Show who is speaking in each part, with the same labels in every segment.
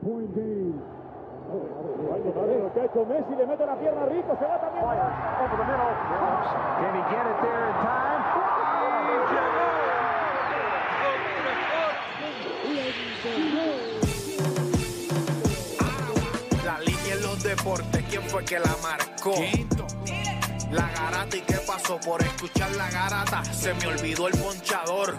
Speaker 1: Two-point game. Muchacho Messi le mete la pierna rico, se va también. Over the middle. Can he get it there in time?
Speaker 2: La línea en los deportes, ¿quién fue que la marcó? La garata y qué pasó por escuchar la garata, se me olvidó el ponchador.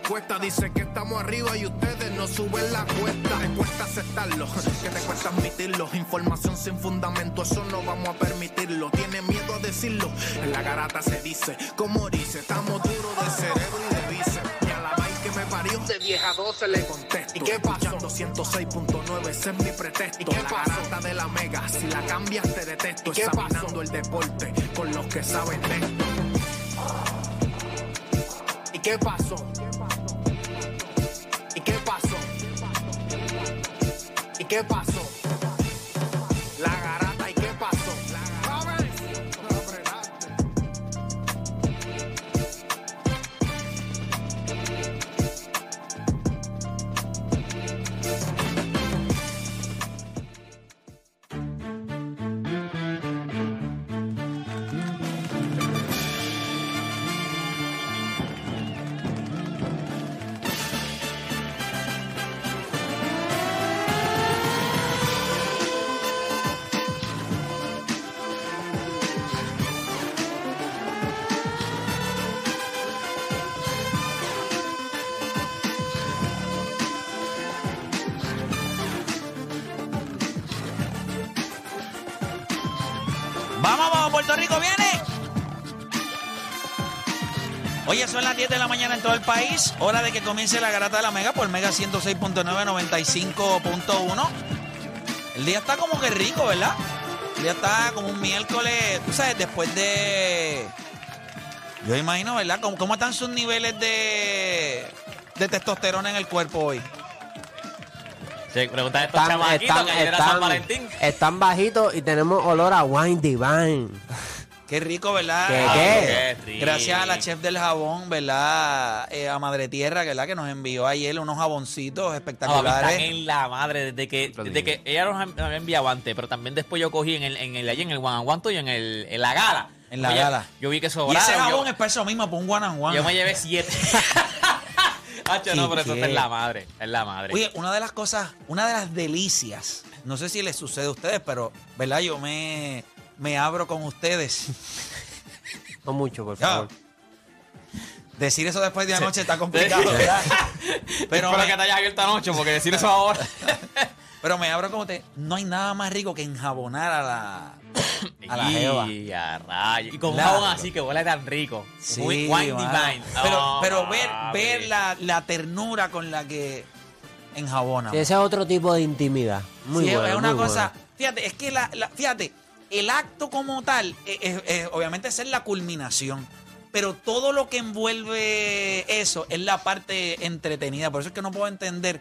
Speaker 2: dicen que estamos arriba y ustedes no suben la cuesta, te cuesta aceptarlo, que te cuesta admitirlo, información sin fundamento, eso no vamos a permitirlo, tiene miedo a decirlo, en la garata se dice, como dice, estamos duros de cerebro y de bíceps, y a la vaina que me parió, de vieja 12 le contesto, ¿y qué pasó? 206.9, ese es mi pretexto, ¿y qué la garata de la mega, si la cambias te detesto, ¿Y qué examinando el deporte con los que saben de esto. ¿Y qué pasó? Qué pasó? La garata,
Speaker 3: Vamos, vamos, Puerto Rico viene. Oye, son las 10 de la mañana en todo el país. Hora de que comience la garata de la Mega por Mega 106.9, 95.1. El día está como que rico, ¿verdad? El día está como un miércoles, tú sabes, después de... Yo imagino, ¿verdad? ¿Cómo, cómo están sus niveles de, de testosterona en el cuerpo hoy?
Speaker 4: Pregunta a estos
Speaker 5: Están,
Speaker 4: chamaquitos
Speaker 5: están,
Speaker 4: que San Valentín.
Speaker 5: están bajitos y tenemos olor a wine divine.
Speaker 3: Qué rico, ¿verdad?
Speaker 5: ¿Qué,
Speaker 3: Ah,
Speaker 5: qué?
Speaker 4: rico.
Speaker 3: Gracias a la chef del jabón, ¿verdad? Eh, a Madre Tierra, ¿verdad? Que nos envió ayer unos jaboncitos
Speaker 4: No, a mí
Speaker 3: espectaculares.
Speaker 4: están en la madre desde que, desde que ella nos había enviado antes, pero también después yo cogí en el, en el allí en el One and One y en el en la gala.
Speaker 3: En la
Speaker 4: Oye,
Speaker 3: gala.
Speaker 4: Yo vi que
Speaker 3: y
Speaker 4: sobraron.
Speaker 3: ese jabón
Speaker 4: yo,
Speaker 3: es para eso mismo, para un one and one.
Speaker 4: yo me llevé siete. Hacho, no, pero eso en la madre. Es la madre.
Speaker 3: Oye, una de las cosas, una de las delicias, no sé si les sucede a ustedes, pero, ¿verdad? Yo me, me abro con ustedes.
Speaker 5: No mucho, por
Speaker 3: Ya.
Speaker 5: favor.
Speaker 3: Decir eso después de anoche está complicado, ¿verdad? Pero
Speaker 4: Espero
Speaker 3: me,
Speaker 4: que te hayas abierto anoche, porque decir eso ahora.
Speaker 3: pero me abro con ustedes. No hay nada más rico que enjabonar a la, a la jeva.
Speaker 4: Y a. Y con un
Speaker 3: Claro.
Speaker 4: jabón así que huele tan rico.
Speaker 3: Sí,
Speaker 4: Muy- Wine
Speaker 3: mano.
Speaker 4: Divine.
Speaker 3: Pero,
Speaker 4: Oh,
Speaker 3: pero ver,
Speaker 4: papi.
Speaker 3: ver la, la ternura con la que enjabona.
Speaker 5: Sí, ese es otro tipo de intimidad. Muy
Speaker 3: Sí,
Speaker 5: bueno,
Speaker 3: es una
Speaker 5: muy
Speaker 3: cosa.
Speaker 5: bueno.
Speaker 3: Fíjate, es que la, la- fíjate, el acto como tal, eh, eh, eh, obviamente esa es la culminación. Pero todo lo que envuelve eso es la parte entretenida. Por eso es que no puedo entender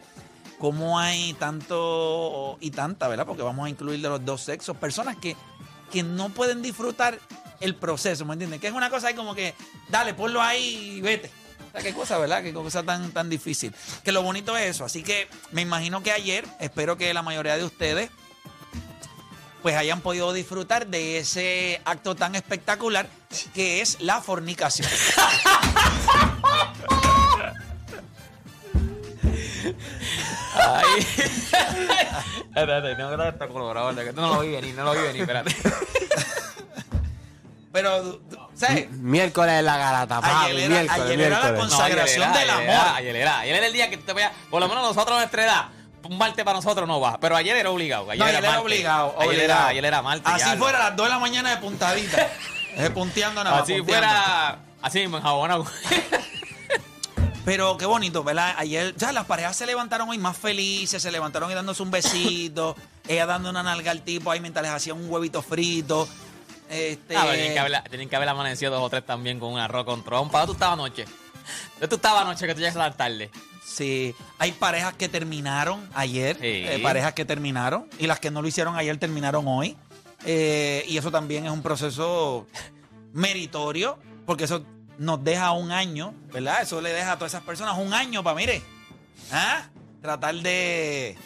Speaker 3: cómo hay tanto y tanta, ¿verdad? Porque vamos a incluir de los dos sexos. Personas que, que no pueden disfrutar el proceso, ¿me entiendes? Que es una cosa ahí como que, dale, ponlo ahí y vete. O sea, qué cosa, ¿verdad? Qué cosa tan, tan difícil. Que lo bonito es eso. Así que me imagino que ayer, espero que la mayoría de ustedes pues hayan podido disfrutar de ese acto tan espectacular que es la fornicación.
Speaker 4: espérate, tengo que dar esto colorado. No lo vi venir, no lo vi venir, espérate.
Speaker 3: Pero, ¿sabes?
Speaker 5: Miércoles de la garata, papi.
Speaker 3: Ayer era-
Speaker 5: miércoles,
Speaker 3: ayer era la Consagración del
Speaker 4: ayer
Speaker 3: amor.
Speaker 4: era, Ayer era, ayer era el día que te voy a, por lo menos nosotros a nuestra edad, un martes para nosotros no va, pero ayer era obligado. Ayer
Speaker 3: No, ayer era
Speaker 4: martes.
Speaker 3: obligado,
Speaker 4: Ayer
Speaker 3: obligado.
Speaker 4: era, ayer era martes.
Speaker 3: Así
Speaker 4: ya.
Speaker 3: fuera a las 2 de la mañana de puntadita. Punteando nada más,
Speaker 4: Así
Speaker 3: punteando.
Speaker 4: fuera, así mismo en jabonado.
Speaker 3: Pero qué bonito, ¿verdad? Ayer, ya las parejas se levantaron hoy más felices, se levantaron y dándose un besito, ella dando una nalga al tipo ahí mientras les hacían un huevito frito. Este,
Speaker 4: Ah, tienen, que haber, tienen que haber amanecido dos o tres también con un arroz con trompa. ¿Dónde tú estabas anoche? ¿Dónde tú estabas anoche que tú llegas tan tarde?
Speaker 3: Sí, hay parejas que terminaron ayer,
Speaker 4: Sí.
Speaker 3: eh, parejas que terminaron, y las que no lo hicieron ayer terminaron hoy. Eh, y eso también es un proceso meritorio, porque eso nos deja un año, ¿verdad? Eso le deja a todas esas personas un año para, mire, ¿ah? tratar de,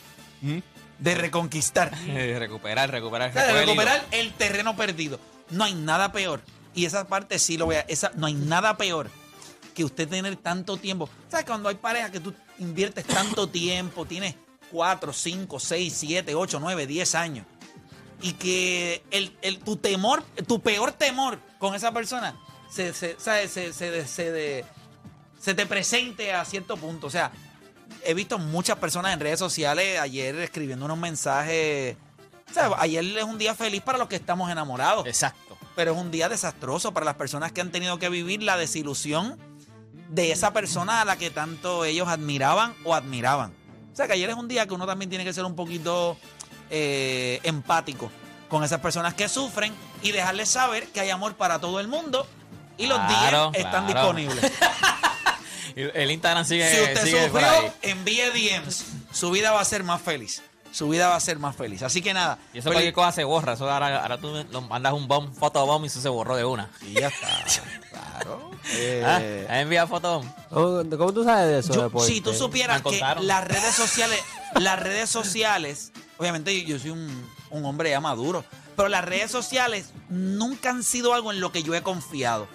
Speaker 3: de reconquistar.
Speaker 4: Eh, recuperar, recuperar,
Speaker 3: O sea, de recuperar el terreno perdido. No hay nada peor. Y esa parte sí lo voy a. Esa, no hay nada peor que usted tener tanto tiempo. ¿Sabes? Cuando hay pareja que tú inviertes tanto tiempo, tienes 4, 5, 6, 7, 8, 9, 10 años. Y que el, el- tu temor, tu peor temor con esa persona se, se, se, se- se te presente a cierto punto. O sea, he visto muchas personas en redes sociales ayer escribiendo unos mensajes. O sea, ayer es un día feliz para los que estamos enamorados,
Speaker 4: Exacto.
Speaker 3: pero es un día desastroso para las personas que han tenido que vivir la desilusión de esa persona a la que tanto ellos admiraban o admiraban. O sea, que ayer es un día que uno también tiene que ser un poquito eh, empático con esas personas que sufren y dejarles saber que hay amor para todo el mundo y los
Speaker 4: Claro,
Speaker 3: están
Speaker 4: claro.
Speaker 3: disponibles.
Speaker 4: El Instagram sigue,
Speaker 3: Si usted
Speaker 4: sigue
Speaker 3: sufrió, envíe DMs. Su vida va a ser más feliz. Su vida va a ser más feliz. Así que nada.
Speaker 4: Y eso cualquier cosa se borra. Eso ahora, ahora tú lo mandas un bomb, fotobomb y eso se borró de una.
Speaker 3: Y ya está. Claro.
Speaker 4: ¿Ah?
Speaker 5: Eh,
Speaker 4: ¿Has enviado fotobomb?
Speaker 5: ¿Cómo, cómo tú sabes de eso?
Speaker 3: Yo- si tú supieras que las redes sociales, las redes sociales, obviamente yo, yo soy un, un hombre ya maduro, pero las redes sociales nunca han sido algo en lo que yo he confiado.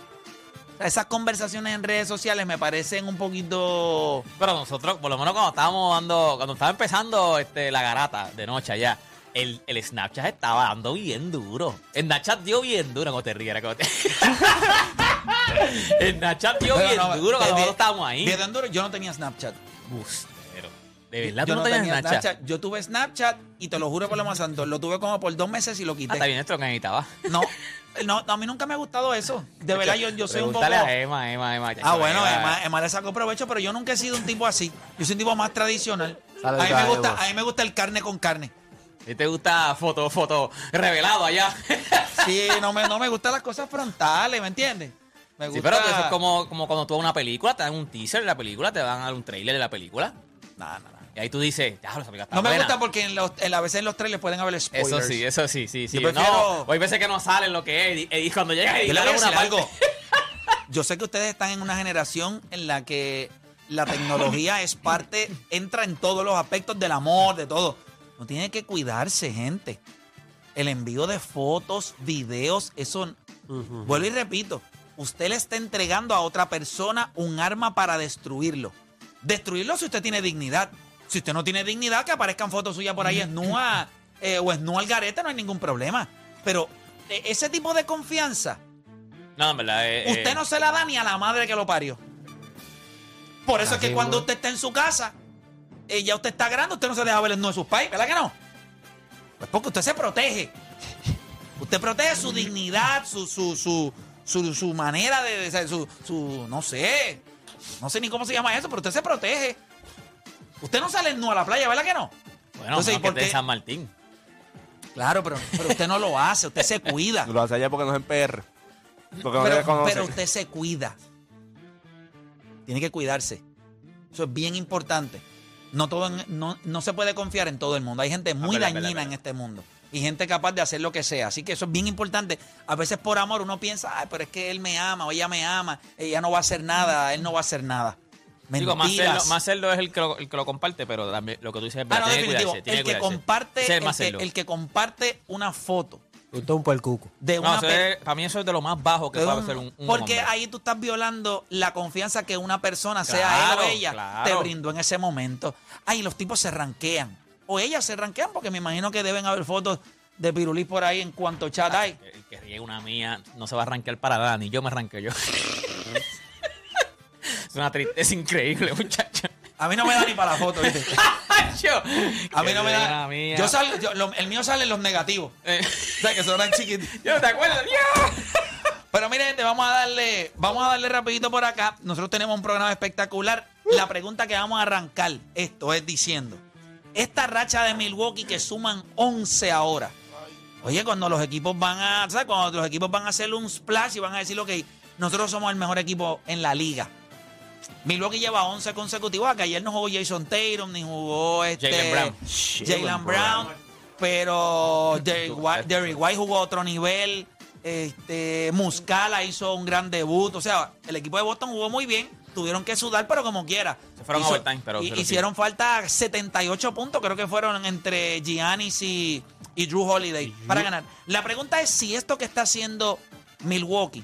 Speaker 3: Esas conversaciones en redes sociales me parecen un poquito...
Speaker 4: Pero nosotros, por lo menos cuando estábamos dando, cuando estaba empezando este, la garata de noche allá, el, el Snapchat estaba dando bien duro. El Snapchat dio bien duro, no te rías, no te... El Snapchat dio
Speaker 3: Pero
Speaker 4: bien
Speaker 3: no,
Speaker 4: duro cuando
Speaker 3: de-
Speaker 4: nosotros estábamos ahí.
Speaker 3: tan duro, yo no tenía Snapchat.
Speaker 4: Bustero. De verdad,
Speaker 3: yo
Speaker 4: tú no tenías Snapchat.
Speaker 3: Yo tuve Snapchat y te lo juro por lo más santo, lo tuve como por dos meses y lo
Speaker 4: Ah,
Speaker 3: quité.
Speaker 4: está bien esto lo que necesitaba.
Speaker 3: No, no, a mí nunca me ha gustado eso. De verdad, yo, yo soy un poco...
Speaker 4: A Emma, Emma, Emma.
Speaker 3: Ah, bueno, Emma, Emma le sacó provecho, pero yo nunca he sido un tipo así. Yo soy un tipo más tradicional. A mí, me
Speaker 5: a
Speaker 3: gusta, a mí me gusta el carne con carne.
Speaker 4: ¿Y te gusta foto, foto revelado allá?
Speaker 3: Sí, no me, no me gustan las cosas frontales, ¿me entiendes? Me
Speaker 4: Sí,
Speaker 3: gusta...
Speaker 4: pero eso es como, como cuando tú ves una película, te dan un teaser de la película, te van a dar un trailer de la película.
Speaker 3: Nah, nah.
Speaker 4: Y ahí tú dices, ya, esa película está
Speaker 3: No me
Speaker 4: buena".
Speaker 3: gusta porque en los, en, a veces en los trailers pueden haber spoilers.
Speaker 4: Eso sí, eso sí, sí, sí.
Speaker 3: Yo prefiero-
Speaker 4: No, hay veces que no salen lo que es. Y, y cuando llega
Speaker 3: Yo le voy a
Speaker 4: una
Speaker 3: decir
Speaker 4: parte-
Speaker 3: algo. Yo sé que ustedes están en una generación en la que la tecnología es parte, entra en todos los aspectos del amor, de todo. No tiene que cuidarse, gente. El envío de fotos, videos, eso. Vuelvo y repito. Usted le está entregando a otra persona un arma para destruirlo. Destruirlo si usted tiene dignidad. Si usted no tiene dignidad, que aparezcan fotos suyas por ahí esnúa eh, o esnúa al garete, no hay ningún problema. Pero eh, ese tipo de confianza,
Speaker 4: No, en verdad. eh,
Speaker 3: Usted
Speaker 4: eh,
Speaker 3: no se la da ni a la madre que lo parió. Por eso es que
Speaker 5: Así
Speaker 3: cuando usted está en su casa, eh, ya usted está grande, usted no se deja ver el nudo de sus pais, ¿verdad que no? Pues porque usted se protege. Usted protege su dignidad, su, su, su, su, su manera de, de- su, su, no sé, no sé ni cómo se llama eso, pero usted se protege. Usted no sale nu a la playa, ¿verdad que no?
Speaker 4: Bueno,
Speaker 3: Entonces, ¿y
Speaker 4: no,
Speaker 3: por
Speaker 4: de? San Martín.
Speaker 3: Claro, pero, pero usted no lo hace, usted se cuida.
Speaker 6: Lo hace allá porque no es en PR. Porque no
Speaker 3: Pero, pero usted se cuida. Tiene que cuidarse. Eso es bien importante. No, todo en- no, no se puede confiar en todo el mundo. Hay gente muy
Speaker 4: verdad,
Speaker 3: dañina en este mundo. y gente capaz de hacer lo que sea. Así que eso es bien importante. A veces por amor uno piensa, ay, pero es que él me ama o ella me ama, ella no va a hacer nada, él no va a hacer nada.
Speaker 4: Digo, más
Speaker 3: Mentiras.
Speaker 4: cerdo es el que, lo, el que lo comparte, pero también lo que tú dices es
Speaker 3: Ah,
Speaker 4: verdad.
Speaker 3: no,
Speaker 4: tiene que
Speaker 3: definitivo.
Speaker 4: cuidarse, tiene
Speaker 3: El que
Speaker 4: cuidarse.
Speaker 3: comparte,
Speaker 4: es
Speaker 3: el que,
Speaker 4: cerdo.
Speaker 3: el que comparte una foto
Speaker 5: Usted un puercuco.
Speaker 3: de
Speaker 4: No,
Speaker 3: una
Speaker 4: es- para mí eso es de lo más bajo que
Speaker 3: de
Speaker 4: puede hacer un, un
Speaker 3: porque
Speaker 4: hombre.
Speaker 3: ahí tú estás violando la confianza que una persona, sea él o ella,
Speaker 4: claro.
Speaker 3: te brindó en ese momento. Ay, los tipos se ranquean. O ellas se ranquean porque me imagino que deben haber fotos de Pirulí por ahí en cuanto chat hay.
Speaker 4: El que ríe una mía no se va a arrancar para nada, ni yo me arranqué yo. es una tristeza increíble, muchacho.
Speaker 3: A mí no me da ni para la foto, ¿viste?
Speaker 4: Yo,
Speaker 3: A mí no me da.
Speaker 4: una mía.
Speaker 3: Yo salgo, yo- lo- el mío sale en los negativos.
Speaker 4: Eh,
Speaker 3: O sea, que son tan chiquitos.
Speaker 4: yo no te acuerdas, Dios.
Speaker 3: Pero mire, gente, vamos a darle, vamos a darle rapidito por acá. Nosotros tenemos un programa espectacular. La pregunta que vamos a arrancar esto es diciendo, esta racha de Milwaukee que suman 11 ahora. Oye, cuando los equipos van a, ¿sabes? Cuando los equipos van a hacer un splash y van a decir, ok, nosotros somos el mejor equipo en la liga. Milwaukee lleva 11 consecutivos. Que ayer no jugó Jason Tatum ni jugó este,
Speaker 4: Jaylen Brown.
Speaker 3: Jaylen Brown. Pero Derrick White, Derrick White jugó a otro nivel. Este, Muscala hizo un gran debut. O sea, el equipo de Boston jugó muy bien. Tuvieron que sudar, pero como quiera.
Speaker 4: Se fueron
Speaker 3: Hizo-
Speaker 4: overtime, pero-
Speaker 3: y- hicieron falta 78 puntos. Creo que fueron entre Giannis y, y Drew Holiday para ganar. La pregunta es si esto que está haciendo Milwaukee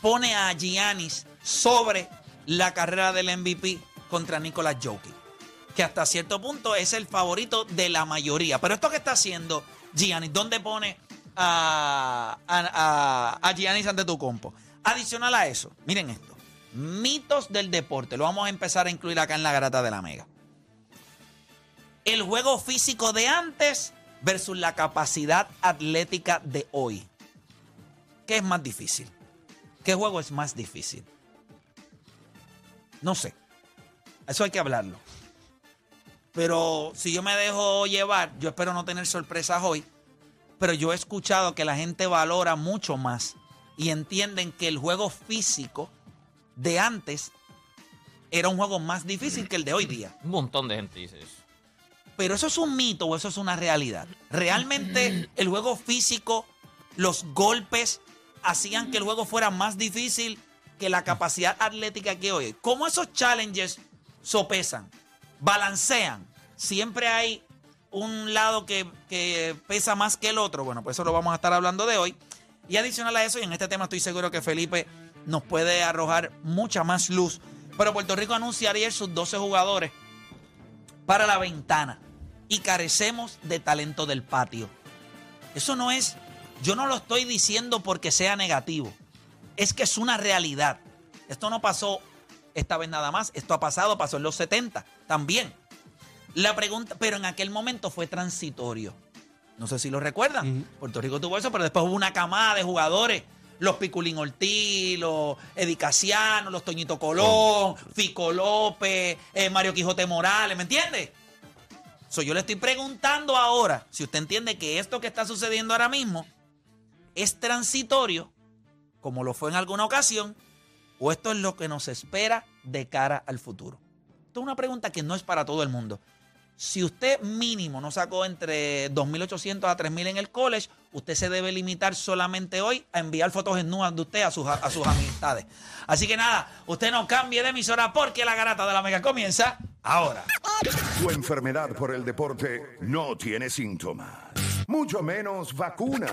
Speaker 3: pone a Giannis sobre la carrera del MVP contra Nicolas Jokic, que hasta cierto punto es el favorito de la mayoría. Pero esto que está haciendo Giannis, ¿dónde pone a, Giannis ante tu compo? Adicional a eso, miren esto, mitos del deporte, lo vamos a empezar a incluir acá en la garata de la Mega. El juego físico de antes versus la capacidad atlética de hoy. ¿Qué es más difícil? ¿Qué juego es más difícil? No sé. Eso hay que hablarlo. Pero si yo me dejo llevar, yo espero no tener sorpresas hoy. Pero yo he escuchado que la gente valora mucho más y entienden que el juego físico de antes era un juego más difícil que el de hoy día.
Speaker 4: Un montón de gente dice eso.
Speaker 3: Pero eso es un mito o eso es una realidad. Realmente el juego físico, los golpes hacían que el juego fuera más difícil que la capacidad atlética que hoy. ¿Cómo esos challenges sopesan, balancean? Siempre hay un lado que, que pesa más que el otro. Bueno, pues eso lo vamos a estar hablando de hoy. Y adicional a eso, y en este tema estoy seguro que Felipe nos puede arrojar mucha más luz. Pero Puerto Rico anuncia ayer sus 12 jugadores para la ventana y carecemos de talento del patio. Eso no es, yo no lo estoy diciendo porque sea negativo, es que es una realidad. Esto no pasó esta vez nada más, esto ha pasado, pasó en los 70 también. La pregunta, pero en aquel momento fue transitorio. No sé si lo recuerdan. Puerto Rico tuvo eso, pero después hubo una camada de jugadores. Los Piculín Ortiz, los Eddie Casiano, los Toñito Colón, Fico López, eh, Mario Quijote Morales, ¿me entiende? So, yo le estoy preguntando ahora si usted entiende que esto que está sucediendo ahora mismo es transitorio, como lo fue en alguna ocasión, o esto es lo que nos espera de cara al futuro. Esto es una pregunta que no es para todo el mundo. Si usted mínimo no sacó entre 2.800 a 3.000 en el college, usted se debe limitar solamente hoy a enviar fotos en nudas de usted a sus, amistades. Así que nada, usted no cambie de emisora porque la garata de la mega comienza ahora.
Speaker 7: Tu enfermedad por el deporte no tiene síntomas, mucho menos vacuna.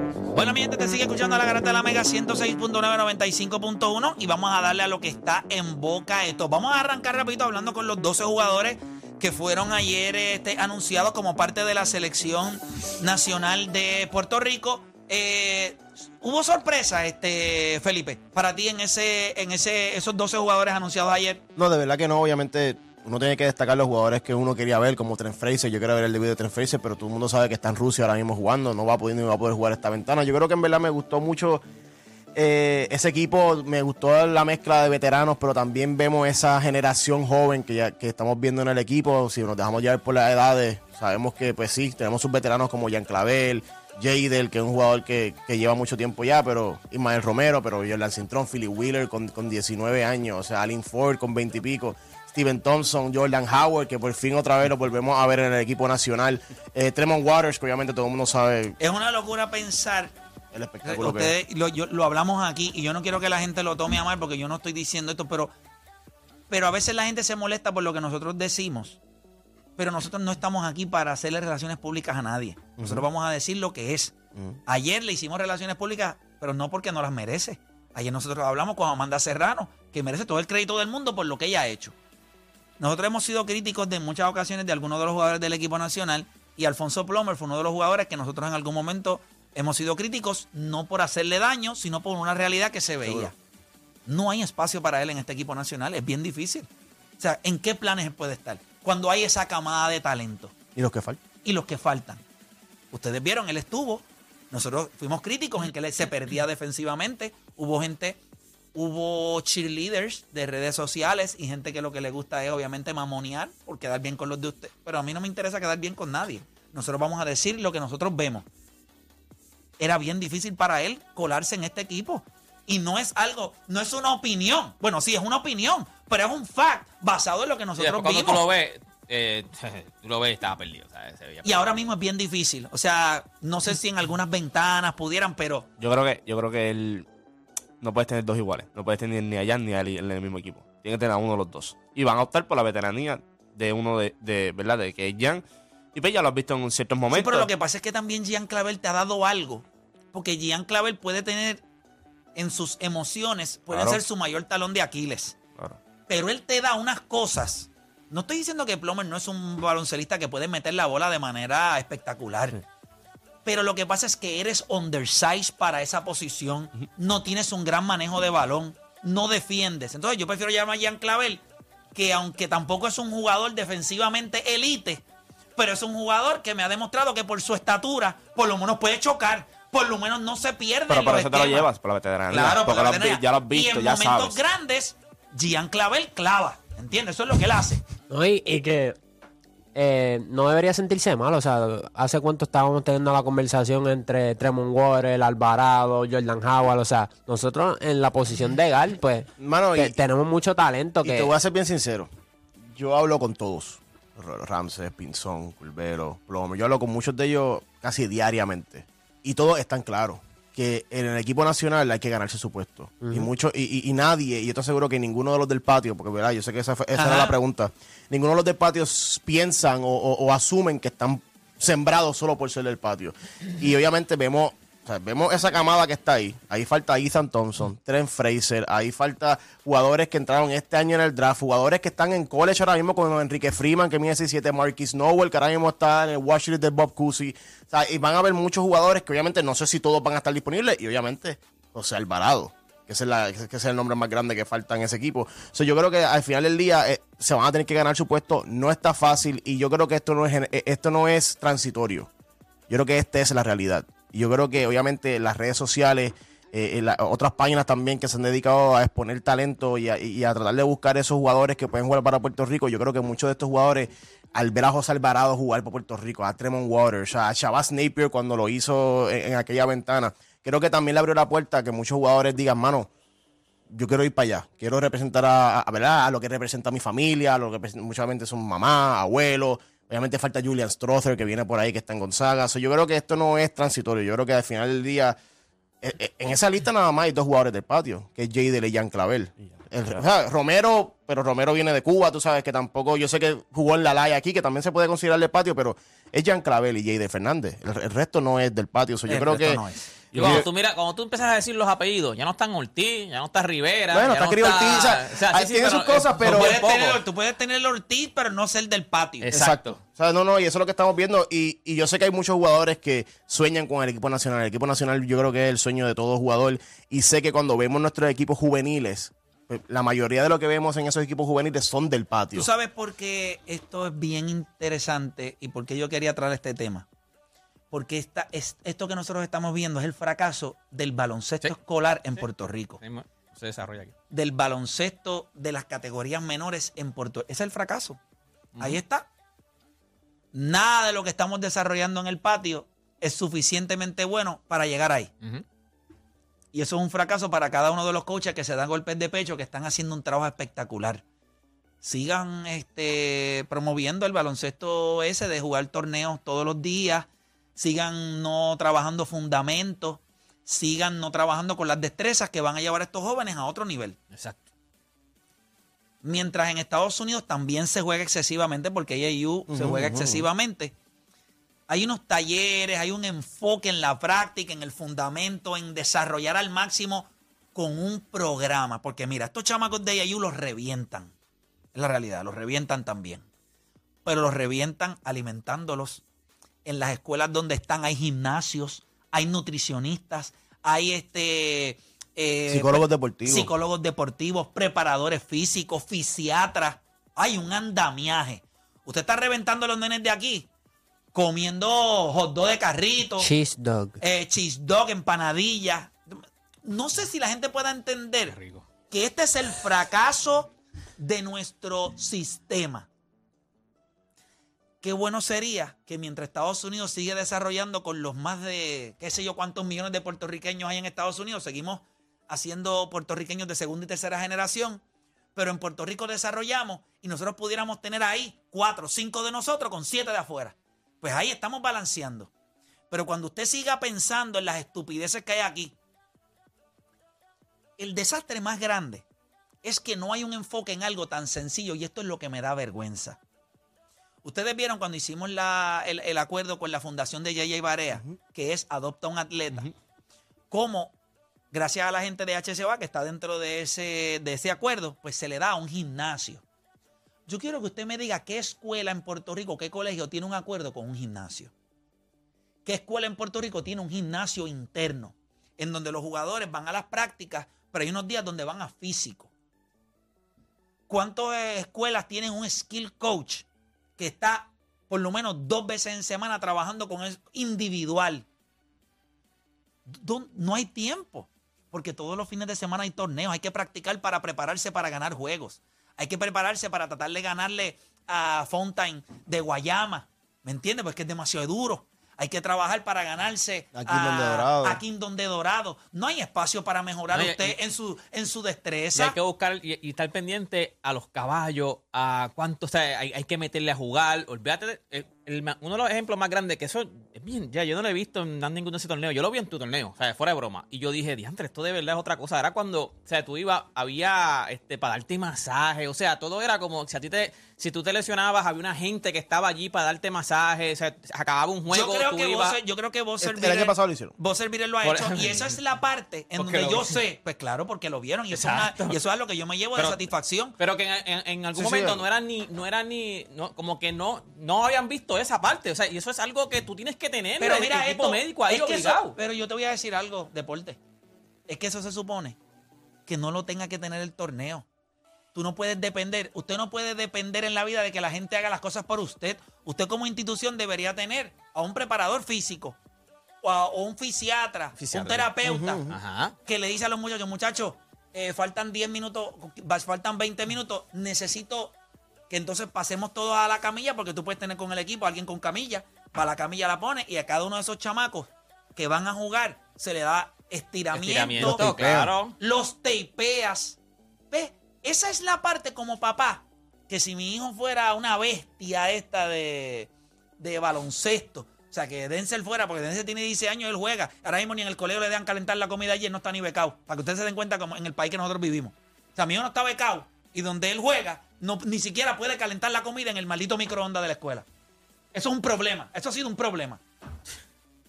Speaker 3: Bueno, mi gente, te sigue escuchando a la garata de la Mega 106.995.1 y vamos a darle a lo que está en boca todos. Vamos a arrancar rapidito hablando con los 12 jugadores que fueron ayer este, anunciados como parte de la selección nacional de Puerto Rico. Eh, hubo sorpresa, este Felipe, para ti en ese, en ese, esos 12 jugadores anunciados ayer.
Speaker 8: No, de verdad que no, obviamente uno tiene que destacar los jugadores que uno quería ver, como Trent Fraser. Yo quiero ver el debut de Trent Fraser, pero todo el mundo sabe que está en Rusia ahora mismo jugando. No va a poder, no va a poder jugar esta ventana. Yo creo que en verdad me gustó mucho eh, ese equipo. Me gustó la mezcla de veteranos, pero también vemos esa generación joven que, ya, que estamos viendo en el equipo. Si nos dejamos llevar por las edades, sabemos que, pues sí, tenemos sus veteranos como Jan Clavel. Jadel, que es un jugador que, que lleva mucho tiempo ya, pero Ismael Romero, pero Jordan Cintrón, Philly Wheeler con, con 19 años, o sea, Alin Ford con 20 y pico. Steven Thompson, Jordan Howard, que por fin otra vez lo volvemos a ver en el equipo nacional. Eh, Tremont Waters, que obviamente todo el mundo sabe
Speaker 3: Es una locura pensar.
Speaker 8: el espectáculo que es.
Speaker 3: Ustedes, lo, yo- lo hablamos aquí y yo no quiero que la gente lo tome a mal porque yo no estoy diciendo esto, pero, pero a veces la gente se molesta por lo que nosotros decimos. Pero nosotros no estamos aquí para hacerle relaciones públicas a nadie. Nosotros vamos a decir lo que es. Ayer le hicimos relaciones públicas, pero no porque no las merece. Ayer nosotros hablamos con Amanda Serrano, que merece todo el crédito del mundo por lo que ella ha hecho. Nosotros hemos sido críticos de muchas ocasiones de algunos de los jugadores del equipo nacional y Alfonso Plomer fue uno de los jugadores que nosotros en algún momento hemos sido críticos, no por hacerle daño, sino por una realidad que se veía. No hay espacio para él en este equipo nacional, es bien difícil. O sea, ¿en qué planes él puede estar? Cuando hay esa camada de talento
Speaker 8: Y los que faltan.
Speaker 3: y los que faltan. Ustedes vieron, él estuvo. Nosotros fuimos críticos en que él se perdía defensivamente. Hubo gente, hubo cheerleaders de redes sociales y gente que lo que le gusta es obviamente mamonear por quedar bien con los de usted. Pero a mí no me interesa quedar bien con nadie. Nosotros vamos a decir lo que nosotros vemos. Era bien difícil para él colarse en este equipo. Y no es algo, no es una opinión. Bueno, sí, es una opinión, pero es un fact basado en lo que
Speaker 4: Sí,
Speaker 3: nosotros
Speaker 4: cuando
Speaker 3: vimos.
Speaker 4: tú lo ves, eh, tú lo ves y estaba perdido. ¿sabes? Se veía
Speaker 3: Y ahora mismo es bien difícil. O sea, no sé si en algunas ventanas pudieran, pero
Speaker 6: Yo creo que, yo creo que él no puedes tener dos iguales. No puedes tener ni a Jan ni a Ali en el mismo equipo. Tiene que tener a uno de los dos. Y van a optar por la veteranía de uno de, de ¿verdad? De que es Jan. Y pues ya lo has visto en ciertos
Speaker 3: Sí,
Speaker 6: momentos.
Speaker 3: pero lo que pasa es que también Gian Clavel te ha dado algo. Porque Gian Clavel puede tener en sus emociones, puede
Speaker 6: Claro.
Speaker 3: ser su mayor talón de Aquiles.
Speaker 6: Claro.
Speaker 3: Pero él te da unas cosas. No estoy diciendo que Plomer no es un baloncelista que puede meter la bola de manera espectacular. Pero lo que pasa es que eres undersized para esa posición. No tienes un gran manejo de balón. No defiendes. Entonces yo prefiero llamar a Gian Clavel, que aunque tampoco es un jugador defensivamente elite, pero es un jugador que me ha demostrado que por su estatura, por lo menos puede chocar. Por lo menos no se pierde.
Speaker 6: Pero por eso te lo llevas, por la veteranía.
Speaker 3: Claro,
Speaker 6: porque
Speaker 3: porque
Speaker 6: lo has
Speaker 3: la
Speaker 6: vi- ya lo has visto,
Speaker 3: y en
Speaker 6: ya
Speaker 3: momentos
Speaker 6: sabes.
Speaker 3: grandes, Gian Clavel clava. ¿Entiendes? Eso es lo que él hace.
Speaker 5: No, y, y que eh, no debería sentirse mal. O sea, hace cuánto estábamos teniendo la conversación entre Tremont Water, Alvarado, Jordan Howard. O sea, nosotros en la posición de Gal, pues
Speaker 8: Mano,
Speaker 5: te-
Speaker 8: y-
Speaker 5: tenemos mucho talento.
Speaker 8: Y
Speaker 5: que
Speaker 8: te voy a ser bien sincero. Yo hablo con todos. Ramses, Pinzón, Culvero, Plomo. Yo hablo con muchos de ellos casi diariamente. Y todos están claros que en el equipo nacional hay que ganarse su puesto. Y mucho, y, y- y nadie, y yo te aseguro que ninguno de los del patio, porque ¿verdad? yo sé que esa, fue- esa era la pregunta, ninguno de los del patio piensan o, o- o asumen que están sembrados solo por ser del patio. Y obviamente vemos, vemos esa camada que está ahí. Ahí falta Ethan Thompson, Trent Fraser, ahí falta jugadores que entraron este año en el draft, jugadores que están en college ahora mismo como Enrique Freeman, que mide 17, Marquis Nowell, que ahora mismo está en el Washington de Bob Cousy. O sea, y van a haber muchos jugadores que obviamente no sé si todos van a estar disponibles y obviamente José Alvarado. Que es, la- que es el nombre más grande que falta en ese equipo. O sea, yo creo que al final del día eh, se van a tener que ganar su puesto. No está fácil y yo creo que esto no es, eh, esto no es transitorio. Yo creo que esta es la realidad. Y yo creo que obviamente las redes sociales, eh, eh, otras páginas también que se han dedicado a exponer talento y a, y a tratar de buscar esos jugadores que pueden jugar para Puerto Rico, yo creo que muchos de estos jugadores, al ver a José Alvarado jugar para Puerto Rico, a Tremont Waters, a Shabazz Napier cuando lo hizo en, aquella ventana, creo que también le abrió la puerta a que muchos jugadores digan, mano, yo quiero ir para allá, quiero representar a, a- ¿verdad? a lo que representa mi familia, a lo que muchas veces son mamá, abuelo. Obviamente falta Julian Strother que viene por ahí, que está en Gonzaga. So, yo creo que esto no es transitorio. Yo creo que al final del día, eh, eh, en esa lista nada más hay dos jugadores del patio, que es Jay y Jan Clavel. El- o sea, Romero, pero Romero viene de Cuba, tú sabes que tampoco, yo sé que jugó en la Laya aquí, que también se puede considerar del patio, pero es Jan Clavel y Jay de Fernández. El, el resto no es del patio. So, yo
Speaker 3: El
Speaker 8: creo
Speaker 3: resto
Speaker 8: que.
Speaker 3: no es.
Speaker 4: Y cuando tú mira, cuando tú empiezas a decir los apellidos, ya no están Ortiz, ya no está Rivera.
Speaker 8: Bueno,
Speaker 4: ya
Speaker 8: está
Speaker 4: no
Speaker 8: Crio Ortiz, o sea, ahí tiene sus cosas,
Speaker 4: es-
Speaker 8: pero-
Speaker 3: Tú puedes, tener, tú puedes tener el Ortiz, pero no ser del patio.
Speaker 4: Exacto.
Speaker 8: O sea, no, no, y eso es lo que estamos viendo. Y, y yo sé que hay muchos jugadores que sueñan con el equipo nacional. El equipo nacional yo creo que es el sueño de todo jugador. Y sé que cuando vemos nuestros equipos juveniles, pues, la mayoría de lo que vemos en esos equipos juveniles son del patio.
Speaker 3: Tú sabes por qué esto es bien interesante y por qué yo quería traer este tema. Porque esta, es, esto que nosotros estamos viendo es el fracaso del baloncesto
Speaker 4: Sí.
Speaker 3: escolar en
Speaker 4: Sí.
Speaker 3: Puerto Rico.
Speaker 4: Se desarrolla aquí.
Speaker 3: Del baloncesto de las categorías menores en Puerto Rico. Ese es el fracaso. Ahí está. Nada de lo que estamos desarrollando en el patio es suficientemente bueno para llegar ahí. Y eso es un fracaso para cada uno de los coaches que se dan golpes de pecho, que están haciendo un trabajo espectacular. Sigan este, promoviendo el baloncesto ese de jugar torneos todos los días. Sigan no trabajando fundamentos. Sigan no trabajando con las destrezas que van a llevar a estos jóvenes a otro nivel.
Speaker 4: Exacto.
Speaker 3: Mientras en Estados Unidos también se juega excesivamente, porque AAU se juega excesivamente. Hay unos talleres, hay un enfoque en la práctica, en el fundamento, en desarrollar al máximo con un programa. Porque mira, estos chamacos de AAU los revientan. Es la realidad, los revientan también. Pero los revientan alimentándolos. En las escuelas donde están hay gimnasios, hay nutricionistas, hay este... eh,
Speaker 8: Psicólogos deportivos.
Speaker 3: Psicólogos deportivos, preparadores físicos, fisiatras. Hay un andamiaje. Usted está reventando a los nenes de aquí comiendo hot dog de carrito,
Speaker 5: Cheese dog.
Speaker 3: eh, cheese dog, empanadilla. No sé si la gente pueda entender que este es el fracaso de nuestro sistema. Qué bueno sería que mientras Estados Unidos sigue desarrollando con los más de, qué sé yo, cuántos millones de puertorriqueños hay en Estados Unidos, seguimos haciendo puertorriqueños de segunda y tercera generación, pero en Puerto Rico desarrollamos y nosotros pudiéramos tener ahí cuatro, cinco de nosotros con siete de afuera. Pues ahí estamos balanceando. Pero cuando usted siga pensando en las estupideces que hay aquí, el desastre más grande es que no hay un enfoque en algo tan sencillo y esto es lo que me da vergüenza. Ustedes vieron cuando hicimos la- el, el acuerdo con la fundación de Yaya Barea, que es Adopta un Atleta, cómo gracias a la gente de HCBA que está dentro de ese, de ese acuerdo, pues se le da un gimnasio. Yo quiero que usted me diga qué escuela en Puerto Rico, qué colegio tiene un acuerdo con un gimnasio. ¿Qué escuela en Puerto Rico tiene un gimnasio interno? En donde los jugadores van a las prácticas, pero hay unos días donde van a físico. ¿Cuántas escuelas tienen un skill coach que está por lo menos dos veces en semana trabajando con el individual? No hay tiempo, porque todos los fines de semana hay torneos, hay que practicar para prepararse para ganar juegos. Hay que prepararse para tratar de ganarle a Fountain de Guayama. ¿Me entiendes? Porque es demasiado duro. Hay que trabajar para ganarse
Speaker 8: A Kingdom de Dorado.
Speaker 3: a Kingdom de Dorado. No hay espacio para mejorar
Speaker 4: No,
Speaker 3: usted
Speaker 4: y-
Speaker 3: en su, en su
Speaker 4: Y
Speaker 3: destreza.
Speaker 4: hay que buscar y, y estar pendiente a los caballos, a cuánto, o sea, hay, hay que meterle a jugar. Olvídate, de- el- el uno de los ejemplos más grandes, que eso es bien, ya yo no lo he visto en ningún de ese torneo, yo lo vi en tu torneo, o sea, fuera de broma. Y yo dije, diantre, esto de verdad es otra cosa. Era cuando, o sea, tú ibas, había este para darte masaje, o sea, todo era como si a ti te, si tú te lesionabas, había una gente que estaba allí para darte masaje, o sea, acababa un juego,
Speaker 3: yo creo
Speaker 4: tú
Speaker 3: que
Speaker 4: ibas.
Speaker 3: Bowser, yo creo que Bowser
Speaker 8: El- el año pasado lo hicieron.
Speaker 3: Virel lo ha
Speaker 4: Por-
Speaker 3: hecho y esa es la parte en
Speaker 4: Porque
Speaker 3: donde yo
Speaker 4: vi.
Speaker 3: sé, pues claro, porque lo vieron y eso, es una- y eso es lo que yo me llevo
Speaker 4: Pero-
Speaker 3: de satisfacción.
Speaker 4: Pero que en, en- en algún
Speaker 8: Sí,
Speaker 4: momento no era ni, no era ni, no, como que no, no habían visto esa parte. O sea, y eso es algo que tú tienes que tener
Speaker 3: Pero
Speaker 4: el
Speaker 3: mira
Speaker 4: equipo
Speaker 3: esto,
Speaker 4: médico ahí
Speaker 3: es que eso-
Speaker 4: obligado.
Speaker 3: pero yo te voy a decir algo, deporte. Es que eso se supone que no lo tenga que tener el torneo. Tú no puedes depender, usted no puede depender en la vida de que la gente haga las cosas por usted. Usted como institución debería tener a un preparador físico o, a- o un fisiatra, un
Speaker 4: Fisiatra.
Speaker 3: terapeuta
Speaker 4: Ajá.
Speaker 3: que le dice a los muchachos, muchachos, eh, faltan 10 minutos, faltan 20 minutos, necesito que entonces pasemos todos a la camilla, porque tú puedes tener con el equipo a alguien con camilla, para la camilla la pone y a cada uno de esos chamacos que van a jugar se le da estiramiento,
Speaker 4: Estiramiento, claro.
Speaker 3: los tapeas. ¿Ves? Esa es la parte como papá, que si mi hijo fuera una bestia esta de, de baloncesto, o sea, que Denzel fuera, porque Denzel tiene 16 años y él juega. Ahora mismo ni en el colegio le dejan calentar la comida ayer, no está ni becado. Para que ustedes se den cuenta como en el país que nosotros vivimos. O sea, mi hijo no está becado y donde él juega, no, ni siquiera puede calentar la comida en el maldito microondas de la escuela. Eso es un problema. Eso ha sido un problema.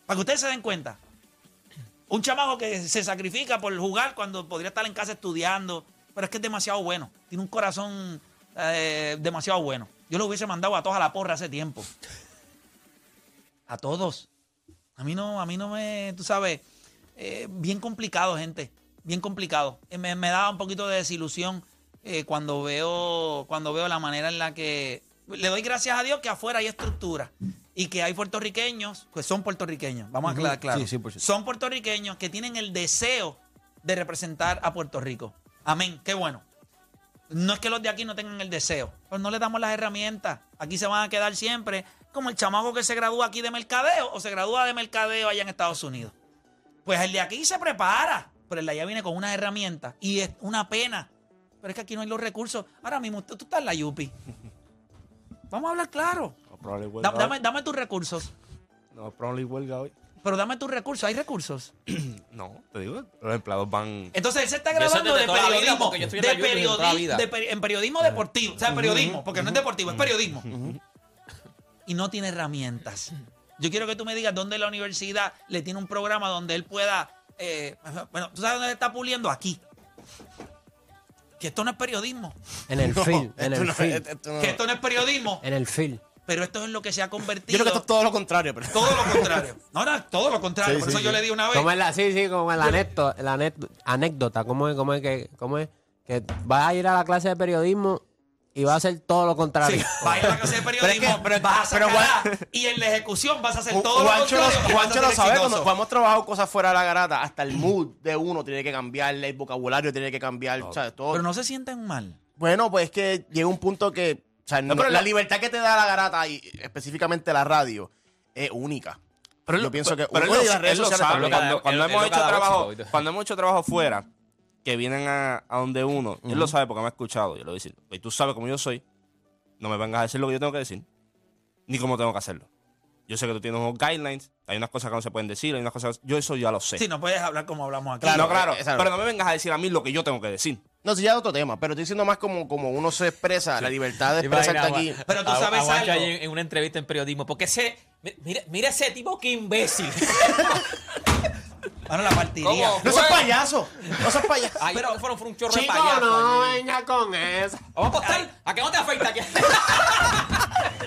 Speaker 3: Para que ustedes se den cuenta. Un chamaco que se sacrifica por jugar cuando podría estar en casa estudiando. Pero es que es demasiado bueno. Tiene un corazón eh, demasiado bueno. Yo lo hubiese mandado a todos a la porra hace tiempo. A todos. A mí no, a mí no me, tú sabes, eh, bien complicado, gente. bien complicado. Eh, Me, me da un poquito de desilusión eh, cuando veo cuando veo la manera en la que le doy gracias a Dios que afuera hay estructura y que hay puertorriqueños, pues son puertorriqueños, vamos a aclarar claro.
Speaker 8: Sí, 100%.
Speaker 3: Son puertorriqueños que tienen el deseo de representar a Puerto Rico. Amén, qué bueno. No es que los de aquí no tengan el deseo, pues no les damos las herramientas. Aquí se van a quedar siempre como el chamaco que se gradúa aquí de mercadeo o se gradúa de mercadeo allá en Estados Unidos. Pues el de aquí se prepara, pero el de allá viene con unas herramientas y es una pena. Pero es que aquí no hay los recursos. Ahora mismo tú, tú estás en la Yupi. Vamos a hablar claro.
Speaker 6: No,
Speaker 3: Da- dame, dame tus recursos.
Speaker 6: No, probable huelga hoy.
Speaker 3: Pero dame tus recursos. ¿Hay recursos?
Speaker 6: No, te digo, los empleados van.
Speaker 3: Entonces él se está
Speaker 4: desde
Speaker 3: de
Speaker 4: vida,
Speaker 3: periodismo.
Speaker 4: porque yo estoy en
Speaker 3: de
Speaker 4: la Yupi desde toda la
Speaker 3: periodi-
Speaker 4: vida.
Speaker 3: de peri- en periodismo deportivo. O sea, periodismo, porque no es deportivo, es periodismo. Y no tiene herramientas. Yo quiero que tú me digas dónde la universidad le tiene un programa donde él pueda. eh, bueno, ¿tú sabes dónde se está puliendo? Aquí. Que esto no es periodismo.
Speaker 5: En el field, en el
Speaker 8: no-
Speaker 5: field,
Speaker 8: esto no-
Speaker 3: Que esto no es periodismo.
Speaker 5: en el field.
Speaker 3: Pero esto es lo que se ha
Speaker 8: Yo
Speaker 3: convertido.
Speaker 8: creo que esto es todo lo contrario. Pero...
Speaker 3: Todo lo contrario. No, no, todo lo contrario.
Speaker 8: Sí,
Speaker 3: Por
Speaker 8: sí,
Speaker 3: eso yo le di una vez.
Speaker 5: ¿Cómo es la, sí, sí, como la anécdota, la anécdota, anécdota, ¿cómo es, cómo es que, cómo es? Que vas a ir a la clase de periodismo y vas a hacer todo lo contrario.
Speaker 3: Sí, vas a ir a la clase de periodismo,
Speaker 8: Pero es que- pero-
Speaker 3: vas a
Speaker 8: pero
Speaker 3: sacar y en la ejecución vas a hacer todo lo
Speaker 8: Juancho lo,
Speaker 3: contrario. ser
Speaker 8: lo sabe, cuando, cuando hemos trabajado cosas fuera de la garata, hasta el mood de uno tiene que cambiar, el vocabulario tiene que cambiar, o sea, todo.
Speaker 3: Pero no se sienten mal.
Speaker 8: Bueno, pues es que llega un punto que, o sea, no-
Speaker 6: pero
Speaker 8: la
Speaker 6: la-
Speaker 8: libertad que te da la garata y específicamente la radio es única.
Speaker 6: Pero
Speaker 8: Yo
Speaker 6: él-
Speaker 8: pienso que
Speaker 6: pero él lo él lo sabe. Cuando,
Speaker 4: Él-
Speaker 6: cuando
Speaker 4: él
Speaker 6: hemos
Speaker 4: lo
Speaker 6: hecho trabajo, cuando hemos hecho trabajo fuera, que vienen a, a donde uno, él lo sabe porque me ha escuchado. Yo le voy a decir, "Oye, tú sabes cómo yo soy, no me vengas a decir lo que yo tengo que decir, ni cómo tengo que hacerlo. Yo sé que tú tienes unos guidelines, hay unas cosas que no se pueden decir, hay unas cosas, yo eso ya lo sé.
Speaker 3: Sí, no puedes hablar como hablamos aquí.
Speaker 8: Claro,
Speaker 6: no, claro,
Speaker 8: esa-
Speaker 6: pero no me vengas a decir a mí lo que yo tengo que decir.
Speaker 8: No, si ya es otro tema, pero estoy diciendo más como, como uno se expresa, la libertad de expresarte aquí.
Speaker 3: Pero tú
Speaker 4: a-
Speaker 3: sabes
Speaker 4: a
Speaker 3: algo.
Speaker 4: en, en una entrevista en periodismo. Porque ese. mi- Mira, mira ese tipo, qué imbécil.
Speaker 3: Bueno, la partiría.
Speaker 4: ¿Cómo?
Speaker 8: No seas payaso, no seas payaso.
Speaker 4: Ahí pero fueron, fueron un chorro de
Speaker 5: Chico,
Speaker 4: payaso
Speaker 5: no
Speaker 4: allí.
Speaker 5: venga con eso.
Speaker 4: Vamos a apostar. ¿A qué no te afecta? aquí?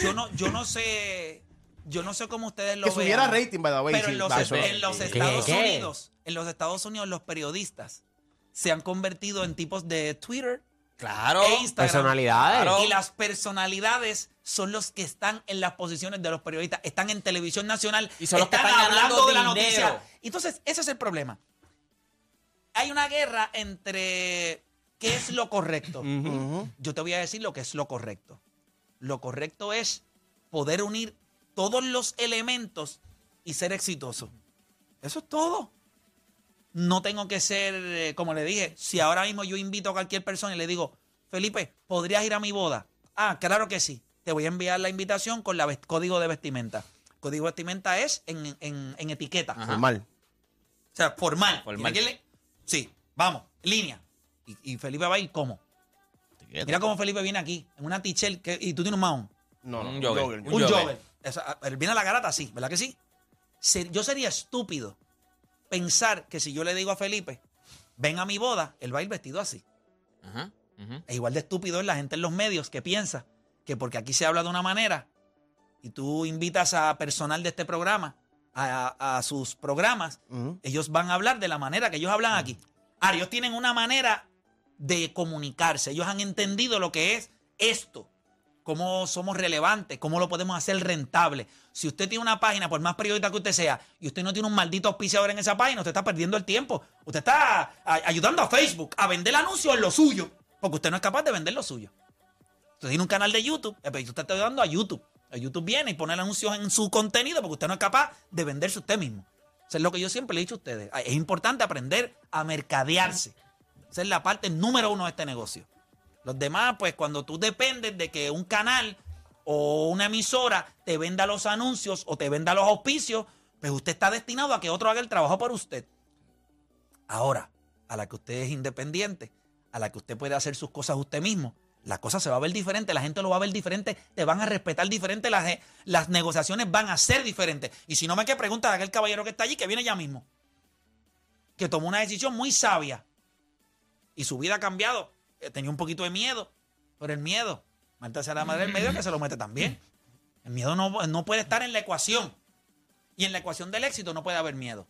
Speaker 3: Yo no, yo no sé. Yo no sé cómo ustedes lo
Speaker 8: Que subiera
Speaker 3: vean,
Speaker 8: rating, by the way,
Speaker 3: Pero
Speaker 8: sí,
Speaker 3: en los,
Speaker 8: va, eso-
Speaker 3: en los
Speaker 4: ¿Qué,
Speaker 3: Estados
Speaker 5: qué?
Speaker 3: Unidos, en los Estados Unidos, los periodistas se han convertido en tipos de Twitter
Speaker 4: Claro.
Speaker 3: e Instagram.
Speaker 5: Personalidades.
Speaker 4: Claro.
Speaker 3: Y las personalidades son los que están en las posiciones de los periodistas, están en televisión nacional,
Speaker 4: Y son los que
Speaker 3: están hablando de la
Speaker 4: dinero.
Speaker 3: noticia. Entonces, ese es el problema. Hay una guerra entre qué es lo correcto. Yo te voy a decir lo que es lo correcto. Lo correcto es poder unir todos los elementos y ser exitoso. Eso es todo. No tengo que ser, eh, como le dije, si ahora mismo yo invito a cualquier persona y le digo, Felipe, ¿podrías ir a mi boda? Ah, claro que sí. Te voy a enviar la invitación con el código de vestimenta. Código de vestimenta es en, en- en etiqueta.
Speaker 8: Normal.
Speaker 3: O sea, formal.
Speaker 4: Formal.
Speaker 3: Le- Sí, vamos, línea. Y, y Felipe va a ir como. Mira cómo Felipe viene aquí, en una t-shirt que- y tú tienes un mahón.
Speaker 8: No, no,
Speaker 4: Un jogger.
Speaker 8: jogger.
Speaker 4: Un jogger.
Speaker 3: viene a la garata así, ¿verdad que sí? Se- yo sería estúpido pensar que si yo le digo a Felipe, ven a mi boda, él va a ir vestido así.
Speaker 4: Ajá, ujú.
Speaker 3: Es igual de estúpido es la gente en los medios que piensa que porque aquí se habla de una manera y tú invitas a personal de este programa a, a sus programas, ellos van a hablar de la manera que ellos hablan aquí. Ahora, ellos tienen una manera de comunicarse. Ellos han entendido lo que es esto, cómo somos relevantes, cómo lo podemos hacer rentable. Si usted tiene una página, por más periodista que usted sea, y usted no tiene un maldito auspiciador en esa página, usted está perdiendo el tiempo. Usted está ayudando a Facebook a vender anuncios en lo suyo, porque usted no es capaz de vender lo suyo. Usted tiene un canal de YouTube, eh, pero usted está ayudando a YouTube. A YouTube viene y pone anuncios en su contenido porque usted no es capaz de venderse usted mismo. Eso es lo que yo siempre le he dicho a ustedes. Es importante aprender a mercadearse. Esa es la parte número uno de este negocio. Los demás, pues cuando tú dependes de que un canal o una emisora te venda los anuncios o te venda los auspicios, pues usted está destinado a que otro haga el trabajo por usted. Ahora, a la que usted es independiente, a la que usted puede hacer sus cosas usted mismo, la cosa se va a ver diferente, la gente lo va a ver diferente, te van a respetar diferente, las, eh, las negociaciones van a ser diferentes. Y si no me que pregunta a aquel caballero que está allí, que viene ya mismo, que tomó una decisión muy sabia y su vida ha cambiado. Eh, Tenía un poquito de miedo, pero el miedo, Marta sea la madre del medio que se lo mete también. El miedo no, no puede estar en la ecuación. Y en la ecuación del éxito no puede haber miedo.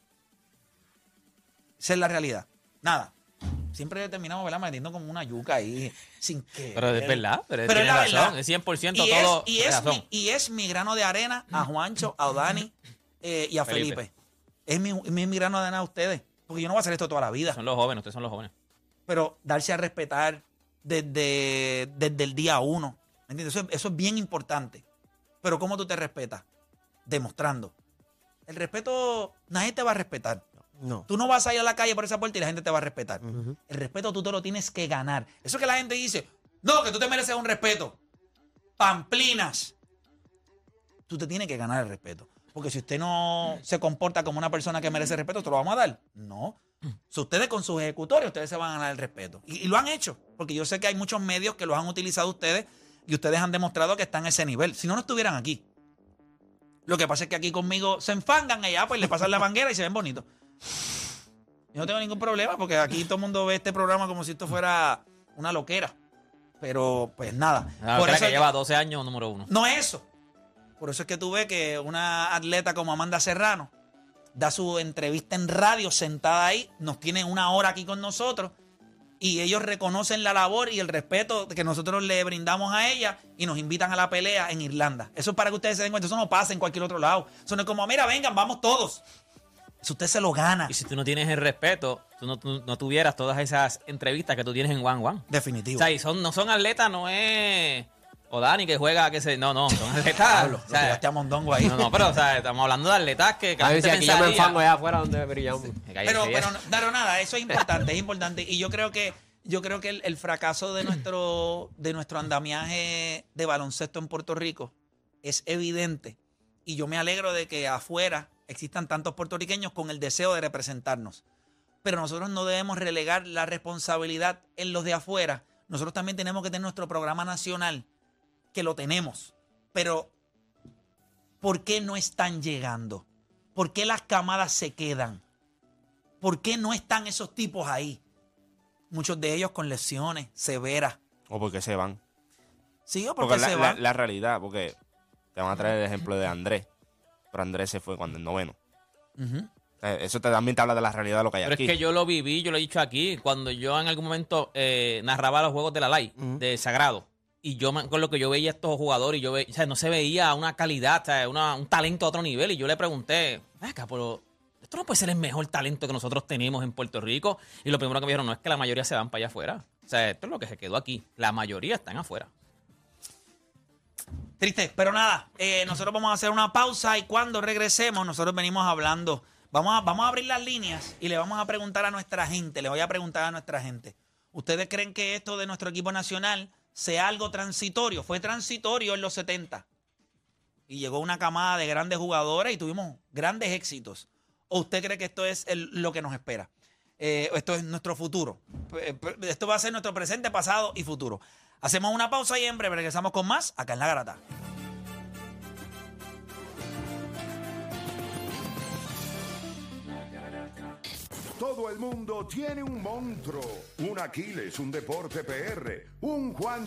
Speaker 3: Esa es la realidad. Nada. Siempre terminamos ¿verdad? metiendo como una yuca ahí sin que.
Speaker 4: Pero es verdad, pero,
Speaker 3: Pero
Speaker 4: tiene
Speaker 3: es la
Speaker 4: razón,
Speaker 3: verdad.
Speaker 4: es 100%
Speaker 3: y
Speaker 4: todo.
Speaker 3: Es, y, es
Speaker 4: razón.
Speaker 3: mi, y es mi grano de arena a Juancho, a Odani eh, y a Felipe.
Speaker 4: Felipe.
Speaker 3: Es mi, mi, mi grano de arena a ustedes. Porque yo no voy a hacer esto toda la vida.
Speaker 4: Son los jóvenes, ustedes son los jóvenes.
Speaker 3: Pero darse a respetar desde, desde el día uno. ¿Me entiendes? Eso, es- eso es bien importante. Pero ¿cómo tú te respetas? Demostrando. El respeto, nadie te va a respetar.
Speaker 8: No.
Speaker 3: Tú no vas a ir a la calle por esa puerta y la gente te va a respetar. El respeto tú te lo tienes que ganar. Eso que la gente dice, no, que tú te mereces un respeto. Pamplinas. Tú te tienes que ganar el respeto. Porque si usted no se comporta como una persona que merece respeto, ¿te lo vamos a dar? No. Si ustedes con sus ejecutores, ustedes se van a ganar el respeto. Y, y lo han hecho. Porque yo sé que hay muchos medios que los han utilizado ustedes y ustedes han demostrado que están a ese nivel. Si no, no estuvieran aquí. Lo que pasa es que aquí conmigo se enfangan allá, pues le pasan la manguera y se ven bonitos. Yo no tengo ningún problema porque aquí todo el mundo ve este programa como si esto fuera una loquera. Pero pues nada. Por eso
Speaker 4: que lleva 12 años número uno.
Speaker 3: no es eso. Por eso es que tú ves que una atleta como Amanda Serrano da su entrevista en radio sentada ahí, nos tiene una hora aquí con nosotros y ellos reconocen la labor y el respeto que nosotros le brindamos a ella y nos invitan a la pelea en Irlanda. Eso es para que ustedes se den cuenta, eso no pasa en cualquier otro lado. Eso no es como, mira, vengan, vamos todos. Eso usted se lo gana.
Speaker 4: Y si tú no tienes el respeto, tú no, tú no tuvieras todas esas entrevistas que tú tienes en One One.
Speaker 3: Definitivo.
Speaker 4: O sea, y son, no son atletas, no es. O Dani que juega, que se. No, no, son atletas.
Speaker 3: Pablo,
Speaker 4: o sea,
Speaker 3: a Mondongo ahí.
Speaker 4: no, no, pero o sea, estamos hablando de atletas que.
Speaker 5: A ver si aquí yo me enfango allá afuera donde brillamos.
Speaker 4: Cállese,
Speaker 3: Pero, pero, no- pero nada, eso es importante, es importante. Y yo creo que, yo creo que el, el fracaso de nuestro, de nuestro andamiaje de baloncesto en Puerto Rico es evidente. Y yo me alegro de que afuera existan tantos puertorriqueños con el deseo de representarnos. Pero nosotros no debemos relegar la responsabilidad en los de afuera. Nosotros también tenemos que tener nuestro programa nacional, que lo tenemos. Pero, ¿por qué no están llegando? ¿Por qué las camadas se quedan? ¿Por qué no están esos tipos ahí? Muchos de ellos con lesiones severas.
Speaker 6: O porque se van.
Speaker 3: Sí, o porque,
Speaker 6: Porque la,
Speaker 3: se
Speaker 6: la-
Speaker 3: van.
Speaker 6: la realidad, porque te van a traer el ejemplo de Andrés. Pero Andrés se fue cuando el noveno. Eh, Eso te, también te habla de la realidad de lo que hay
Speaker 4: Pero
Speaker 6: aquí.
Speaker 4: es que yo lo viví, yo lo he dicho aquí, cuando yo en algún momento eh, narraba los juegos de la LAI, de Sagrado. Y yo con lo que yo veía a estos jugadores, y yo ve- o sea, no se veía una calidad, o sea, una- un talento a otro nivel. Y yo le pregunté, acá, pero esto no puede ser el mejor talento que nosotros tenemos en Puerto Rico. Y lo primero que me dijeron, no es que la mayoría se van para allá afuera. O sea, esto es lo que se quedó aquí. La mayoría están afuera.
Speaker 3: Triste, pero nada, eh, nosotros vamos a hacer una pausa y cuando regresemos nosotros venimos hablando. Vamos a, vamos a abrir las líneas y le vamos a preguntar a nuestra gente, le voy a preguntar a nuestra gente. ¿Ustedes creen que esto de nuestro equipo nacional sea algo transitorio? Fue transitorio en los 70 y llegó una camada de grandes jugadores y tuvimos grandes éxitos. ¿O usted cree que esto es lo que nos espera? Eh, esto es nuestro futuro. Esto va a ser nuestro presente, pasado y futuro. Hacemos una pausa y en breve regresamos con más acá en La Garata.
Speaker 7: Todo el mundo tiene un monstruo, un Aquiles, un deporte PR, un Juan